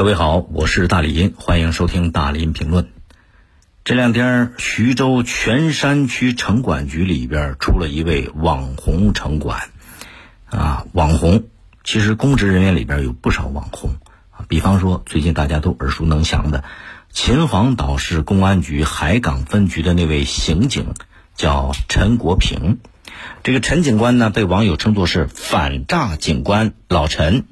各位好，我是大李音，欢迎收听大林评论。这两天，徐州泉山区城管局里边出了一位网红城管，啊，网红其实公职人员里边有不少网红啊，比方说最近大家都耳熟能详的秦皇岛市公安局海港分局的那位刑警，叫陈国平。这个陈警官呢，被网友称作是反诈警官老陈。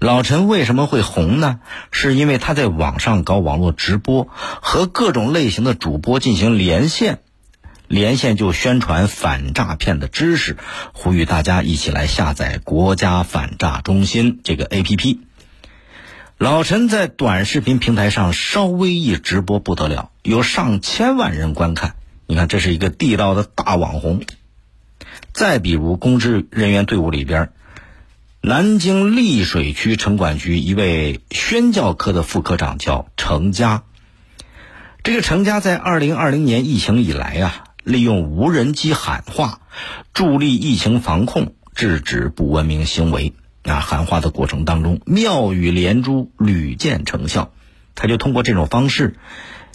老陈为什么会红呢？是因为他在网上搞网络直播，和各种类型的主播进行连线，连线就宣传反诈骗的知识，呼吁大家一起来下载国家反诈中心这个 APP。老陈在短视频平台上稍微一直播不得了，有上千万人观看。你看，这是一个地道的大网红。再比如，公职人员队伍里边。南京溧水区城管局一位宣教科的副科长叫程佳。这个程佳在二零二零年疫情以来啊，利用无人机喊话，助力疫情防控，制止不文明行为。啊，喊话的过程当中，妙语连珠，屡见成效。他就通过这种方式，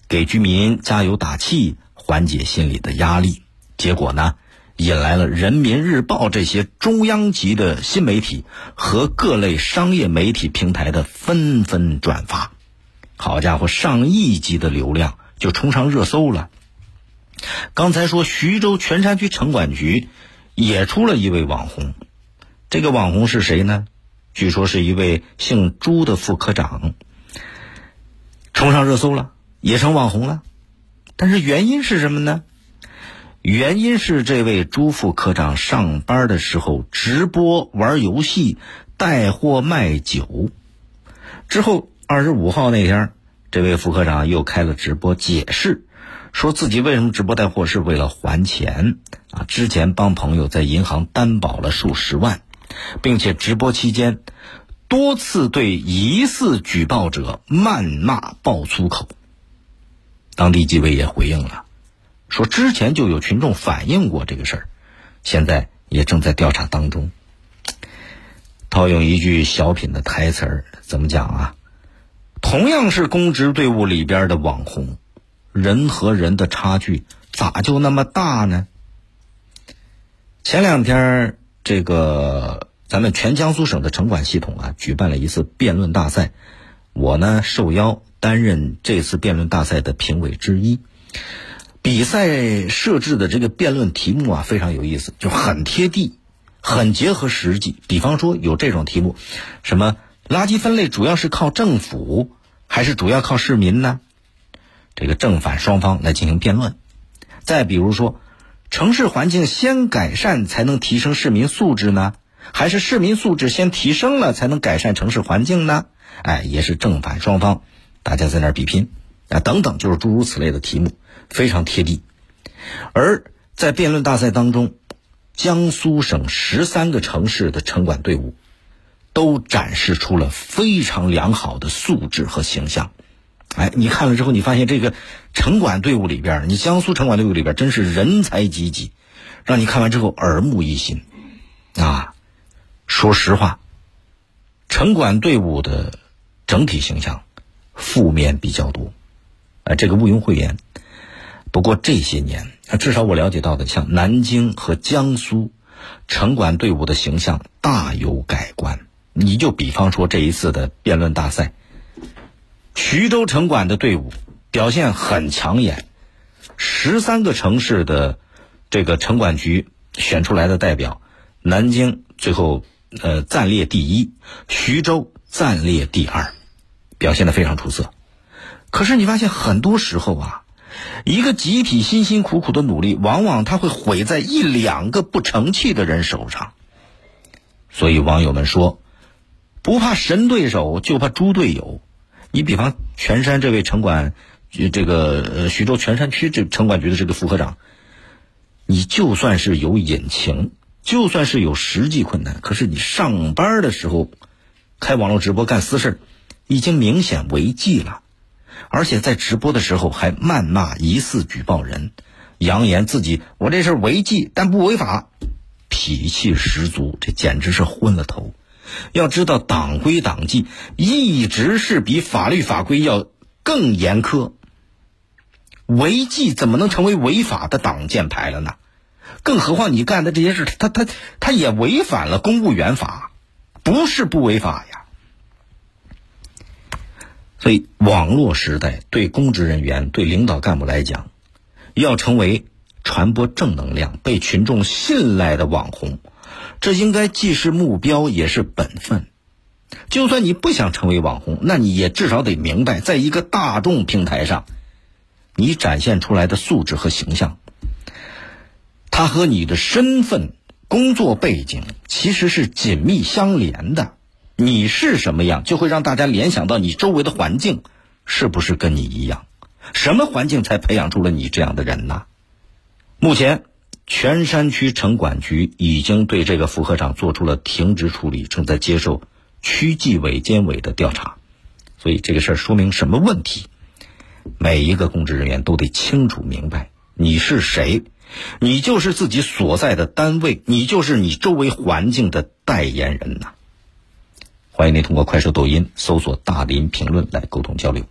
给居民加油打气，缓解心理的压力。结果呢？引来了人民日报这些中央级的新媒体和各类商业媒体平台的纷纷转发，好家伙，上亿级的流量就冲上热搜了。刚才说徐州泉山区城管局也出了一位网红，这个网红是谁呢？据说是一位姓朱的副科长，冲上热搜了，也成网红了。但是原因是什么呢？原因是这位朱副科长上班的时候直播玩游戏、带货卖酒，之后二十五号那天，这位副科长又开了直播解释，说自己为什么直播带货是为了还钱。啊，之前帮朋友在银行担保了数十万，并且直播期间多次对疑似举报者谩骂爆粗口，当地纪委也回应了。说之前就有群众反映过这个事儿，现在也正在调查当中。套用一句小品的台词儿，怎么讲啊？同样是公职队伍里边的网红，人和人的差距咋就那么大呢？前两天，这个咱们全江苏省的城管系统啊，举办了一次辩论大赛，我呢受邀担任这次辩论大赛的评委之一。比赛设置的这个辩论题目啊，非常有意思，就很贴地，很结合实际。比方说有这种题目，什么垃圾分类主要是靠政府，还是主要靠市民呢？这个正反双方来进行辩论。再比如说，城市环境先改善才能提升市民素质呢，还是市民素质先提升了才能改善城市环境呢？哎，也是正反双方，大家在那儿比拼啊，等等，就是诸如此类的题目。非常贴地，而在辩论大赛当中，江苏省十三个城市的城管队伍都展示出了非常良好的素质和形象。哎，你看了之后，你发现这个城管队伍里边，你江苏城管队伍里边真是人才济济，让你看完之后耳目一新。啊，说实话，城管队伍的整体形象负面比较多，啊，这个毋庸讳言。不过这些年，至少我了解到的，像南京和江苏城管队伍的形象大有改观。你就比方说这一次的辩论大赛，徐州城管的队伍表现很抢眼，十三个城市的这个城管局选出来的代表，南京最后呃暂列第一，徐州暂列第二，表现的非常出色。可是你发现很多时候啊。一个集体辛辛苦苦的努力，往往他会毁在一两个不成器的人手上。所以网友们说，不怕神对手，就怕猪队友。你比方全山这位城管，这个呃徐州全山区这城管局的这个副科长，你就算是有隐情，就算是有实际困难，可是你上班的时候开网络直播干私事已经明显违纪了。而且在直播的时候还谩骂疑似举报人，扬言自己我这事违纪但不违法，脾气十足，这简直是昏了头。要知道，党规党纪一直是比法律法规要更严苛。违纪怎么能成为违法的挡箭牌了呢？更何况你干的这些事，他他他也违反了公务员法，不是不违法呀。所以，网络时代对公职人员、对领导干部来讲，要成为传播正能量、被群众信赖的网红，这应该既是目标也是本分。就算你不想成为网红，那你也至少得明白，在一个大众平台上。你展现出来的素质和形象，它和你的身份、工作背景其实是紧密相连的。你是什么样，就会让大家联想到你周围的环境是不是跟你一样？什么环境才培养出了你这样的人呢？目前，泉山区城管局已经对这个副科长做出了停职处理，正在接受区纪委监委的调查。所以，这个事儿说明什么问题？每一个公职人员都得清楚明白你是谁，你就是自己所在的单位，你就是你周围环境的代言人呐。欢迎您通过快手、抖音搜索“大林评论”来沟通交流。